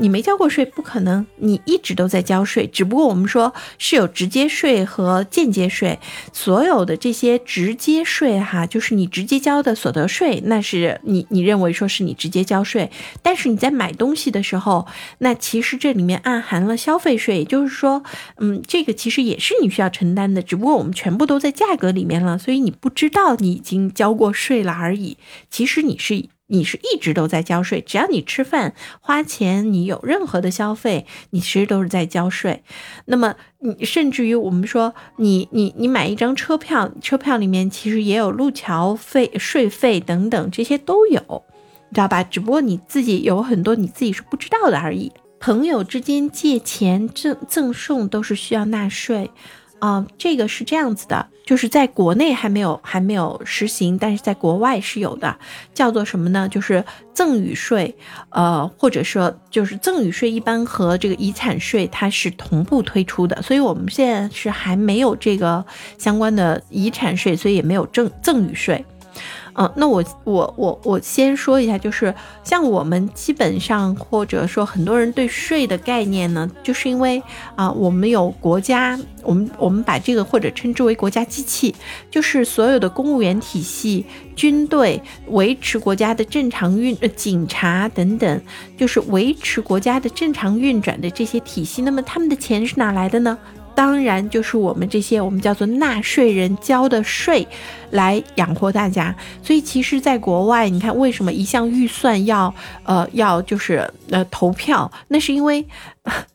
你没交过税，不可能你一直都在交税。只不过我们说是有直接税和间接税，所有的这些直接税哈，就是你直接交的所得税，那是你你认为说是你直接交税。但是你在买东西的时候，那其实这里面暗含了消费税，也就是说，嗯，这个其实也是你需要承担的，只不过我们全部都在价格里面了，所以你不知道你已经交过税了而已。其实你是。你是一直都在交税，只要你吃饭花钱，你有任何的消费，你其实都是在交税。那么你甚至于我们说，你你你买一张车票，车票里面其实也有路桥费、税费等等，这些都有，你知道吧？只不过你自己有很多你自己是不知道的而已。朋友之间借钱赠赠送都是需要纳税。啊，这个是这样子的，就是在国内还没有还没有实行，但是在国外是有的，叫做什么呢？就是赠与税，呃，或者说就是赠与税一般和这个遗产税它是同步推出的，所以我们现在是还没有这个相关的遗产税，所以也没有赠赠与税。嗯，那我我我我先说一下，就是像我们基本上或者说很多人对税的概念呢，就是因为啊，我们有国家，我们我们把这个或者称之为国家机器，就是所有的公务员体系、军队维持国家的正常运，呃，警察等等，就是维持国家的正常运转的这些体系。那么他们的钱是哪来的呢？当然就是我们这些我们叫做纳税人交的税。来养活大家，所以其实，在国外，你看为什么一项预算要呃要就是呃投票？那是因为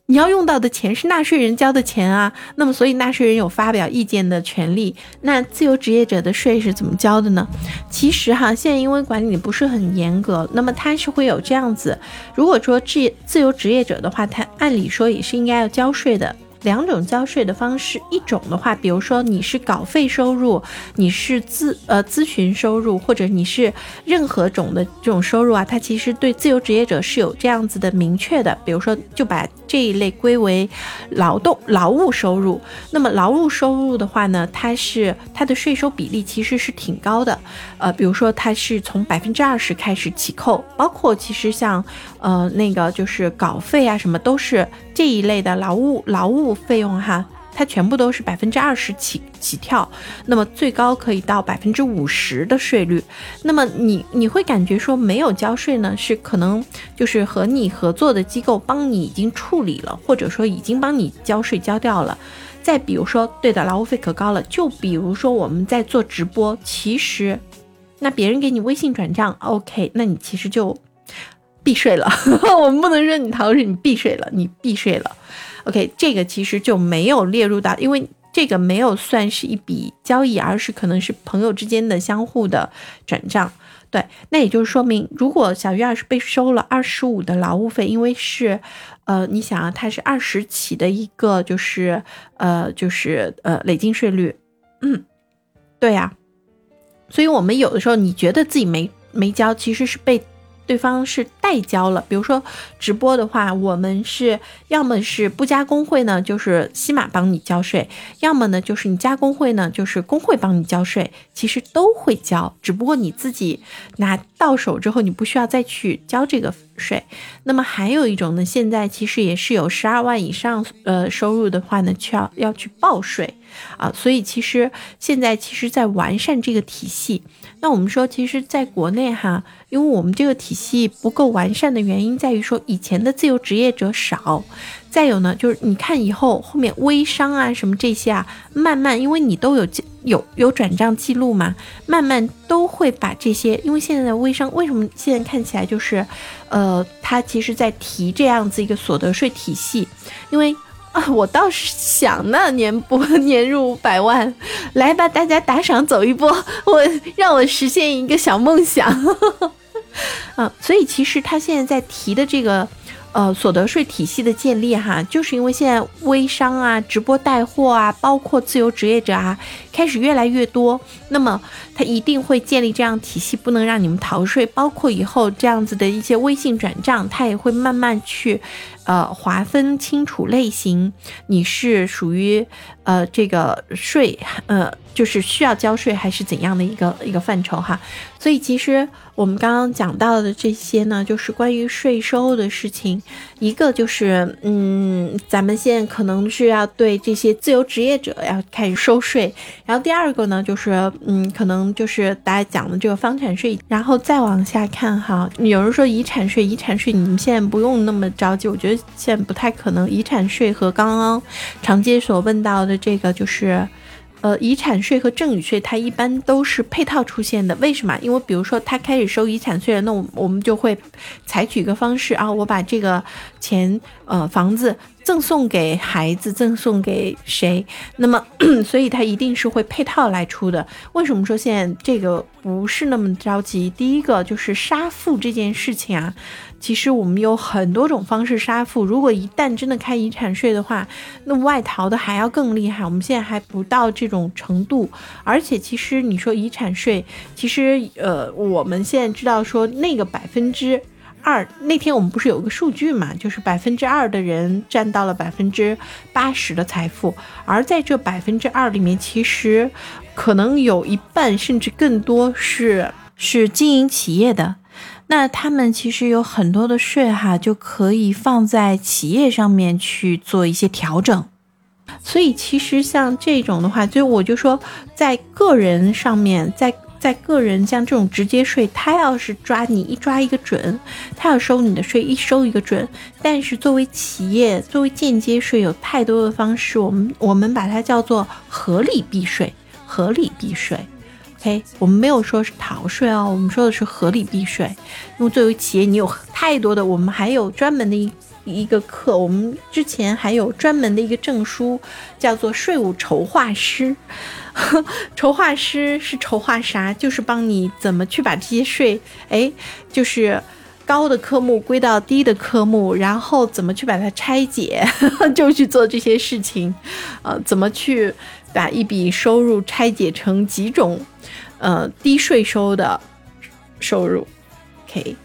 你要用到的钱是纳税人交的钱啊。那么，所以纳税人有发表意见的权利。那自由职业者的税是怎么交的呢？其实哈，现在因为管理不是很严格，那么他是会有这样子：如果说自自由职业者的话，他按理说也是应该要交税的。两种交税的方式，一种的话，比如说你是稿费收入，你是咨呃咨询收入，或者你是任何种的这种收入啊，它其实对自由职业者是有这样子的明确的，比如说就把这一类归为劳动劳务收入。那么劳务收入的话呢，它是它的税收比例其实是挺高的，呃，比如说它是从百分之二十开始起扣，包括其实像呃那个就是稿费啊什么都是这一类的劳务劳务。费用哈，它全部都是百分之二十起起跳，那么最高可以到百分之五十的税率。那么你你会感觉说没有交税呢，是可能就是和你合作的机构帮你已经处理了，或者说已经帮你交税交掉了。再比如说，对的，劳务费可高了。就比如说我们在做直播，其实那别人给你微信转账，OK，那你其实就避税了。我们不能说你逃税，你避税了，你避税了。OK，这个其实就没有列入到，因为这个没有算是一笔交易，而是可能是朋友之间的相互的转账。对，那也就是说明，如果小于二是被收了二十五的劳务费，因为是，呃，你想啊，它是二十起的一个，就是呃，就是呃累进税率，嗯，对呀，所以我们有的时候你觉得自己没没交，其实是被。对方是代交了，比如说直播的话，我们是要么是不加工会呢，就是西马帮你交税；要么呢就是你加工会呢，就是工会帮你交税。其实都会交，只不过你自己拿到手之后，你不需要再去交这个税。那么还有一种呢，现在其实也是有十二万以上呃收入的话呢，需要要去报税啊。所以其实现在其实在完善这个体系。那我们说，其实在国内哈。因为我们这个体系不够完善的原因在于说，以前的自由职业者少，再有呢，就是你看以后后面微商啊什么这些啊，慢慢因为你都有有有转账记录嘛，慢慢都会把这些，因为现在的微商为什么现在看起来就是，呃，他其实在提这样子一个所得税体系，因为。啊，我倒是想呢，年播年入百万，来吧，大家打赏走一波，我让我实现一个小梦想。啊，所以其实他现在在提的这个。呃，所得税体系的建立哈，就是因为现在微商啊、直播带货啊，包括自由职业者啊，开始越来越多，那么他一定会建立这样体系，不能让你们逃税。包括以后这样子的一些微信转账，他也会慢慢去，呃，划分清楚类型，你是属于呃这个税，呃，就是需要交税还是怎样的一个一个范畴哈。所以其实我们刚刚讲到的这些呢，就是关于税收的事情。一个就是，嗯，咱们现在可能是要对这些自由职业者要开始收税，然后第二个呢，就是，嗯，可能就是大家讲的这个房产税，然后再往下看哈，有人说遗产税，遗产税你们现在不用那么着急，我觉得现在不太可能，遗产税和刚刚常接所问到的这个就是。呃，遗产税和赠与税它一般都是配套出现的，为什么？因为比如说他开始收遗产税了，那我我们就会采取一个方式啊，我把这个钱呃房子。赠送给孩子，赠送给谁？那么，所以他一定是会配套来出的。为什么说现在这个不是那么着急？第一个就是杀父这件事情啊，其实我们有很多种方式杀父。如果一旦真的开遗产税的话，那外逃的还要更厉害。我们现在还不到这种程度，而且其实你说遗产税，其实呃，我们现在知道说那个百分之。二那天我们不是有个数据嘛，就是百分之二的人占到了百分之八十的财富，而在这百分之二里面，其实可能有一半甚至更多是是经营企业的，那他们其实有很多的税哈，就可以放在企业上面去做一些调整，所以其实像这种的话，就我就说在个人上面，在。在个人像这种直接税，他要是抓你一抓一个准，他要收你的税一收一个准。但是作为企业，作为间接税，有太多的方式，我们我们把它叫做合理避税，合理避税。OK，我们没有说是逃税哦，我们说的是合理避税。因为作为企业，你有太多的，我们还有专门的一一个课，我们之前还有专门的一个证书，叫做税务筹划师。筹划师是筹划啥？就是帮你怎么去把这些税，哎，就是高的科目归到低的科目，然后怎么去把它拆解，就去做这些事情。呃，怎么去把一笔收入拆解成几种，呃，低税收的收入？OK。